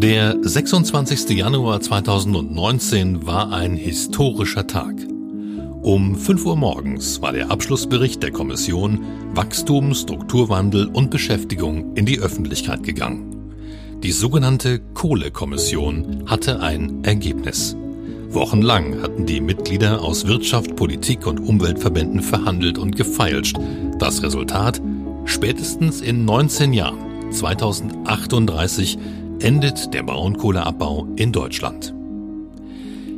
Der 26. Januar 2019 war ein historischer Tag. Um 5 Uhr morgens war der Abschlussbericht der Kommission Wachstum, Strukturwandel und Beschäftigung in die Öffentlichkeit gegangen. Die sogenannte Kohlekommission hatte ein Ergebnis. Wochenlang hatten die Mitglieder aus Wirtschaft, Politik und Umweltverbänden verhandelt und gefeilscht. Das Resultat? Spätestens in 19 Jahren, 2038, endet der Braunkohleabbau in Deutschland.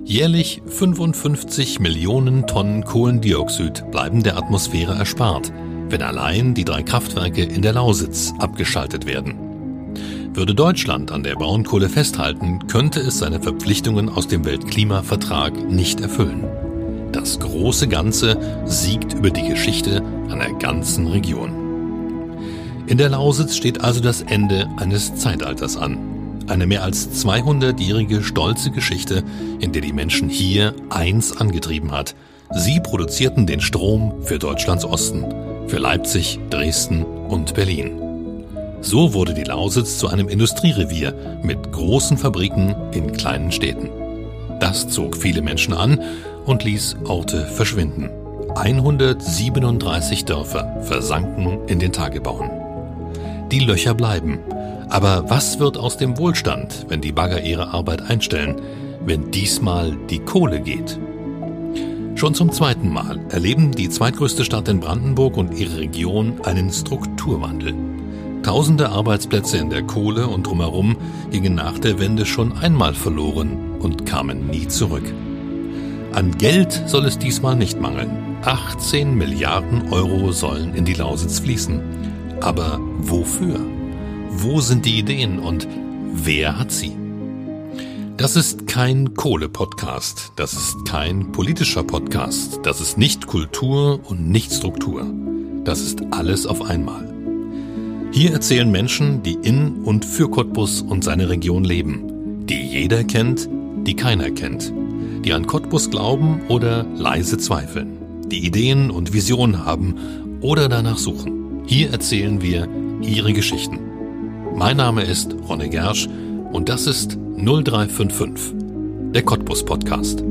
Jährlich 55 Millionen Tonnen Kohlendioxid bleiben der Atmosphäre erspart, wenn allein die drei Kraftwerke in der Lausitz abgeschaltet werden. Würde Deutschland an der Braunkohle festhalten, könnte es seine Verpflichtungen aus dem Weltklimavertrag nicht erfüllen. Das große Ganze siegt über die Geschichte einer ganzen Region. In der Lausitz steht also das Ende eines Zeitalters an. Eine mehr als 200-jährige stolze Geschichte, in der die Menschen hier eins angetrieben hat. Sie produzierten den Strom für Deutschlands Osten, für Leipzig, Dresden und Berlin. So wurde die Lausitz zu einem Industrierevier mit großen Fabriken in kleinen Städten. Das zog viele Menschen an und ließ Orte verschwinden. 137 Dörfer versanken in den Tagebauen. Die Löcher bleiben. Aber was wird aus dem Wohlstand, wenn die Bagger ihre Arbeit einstellen, wenn diesmal die Kohle geht? Schon zum zweiten Mal erleben die zweitgrößte Stadt in Brandenburg und ihre Region einen Strukturwandel. Tausende Arbeitsplätze in der Kohle und drumherum gingen nach der Wende schon einmal verloren und kamen nie zurück. An Geld soll es diesmal nicht mangeln. 18 Milliarden Euro sollen in die Lausitz fließen. Aber wofür? Wo sind die Ideen und wer hat sie? Das ist kein Kohle-Podcast, das ist kein politischer Podcast, das ist nicht Kultur und nicht Struktur. Das ist alles auf einmal. Hier erzählen Menschen, die in und für Cottbus und seine Region leben, die jeder kennt, die keiner kennt, die an Cottbus glauben oder leise zweifeln, die Ideen und Visionen haben oder danach suchen. Hier erzählen wir ihre Geschichten. Mein Name ist Ronne Gersch und das ist 0355, der Cottbus Podcast.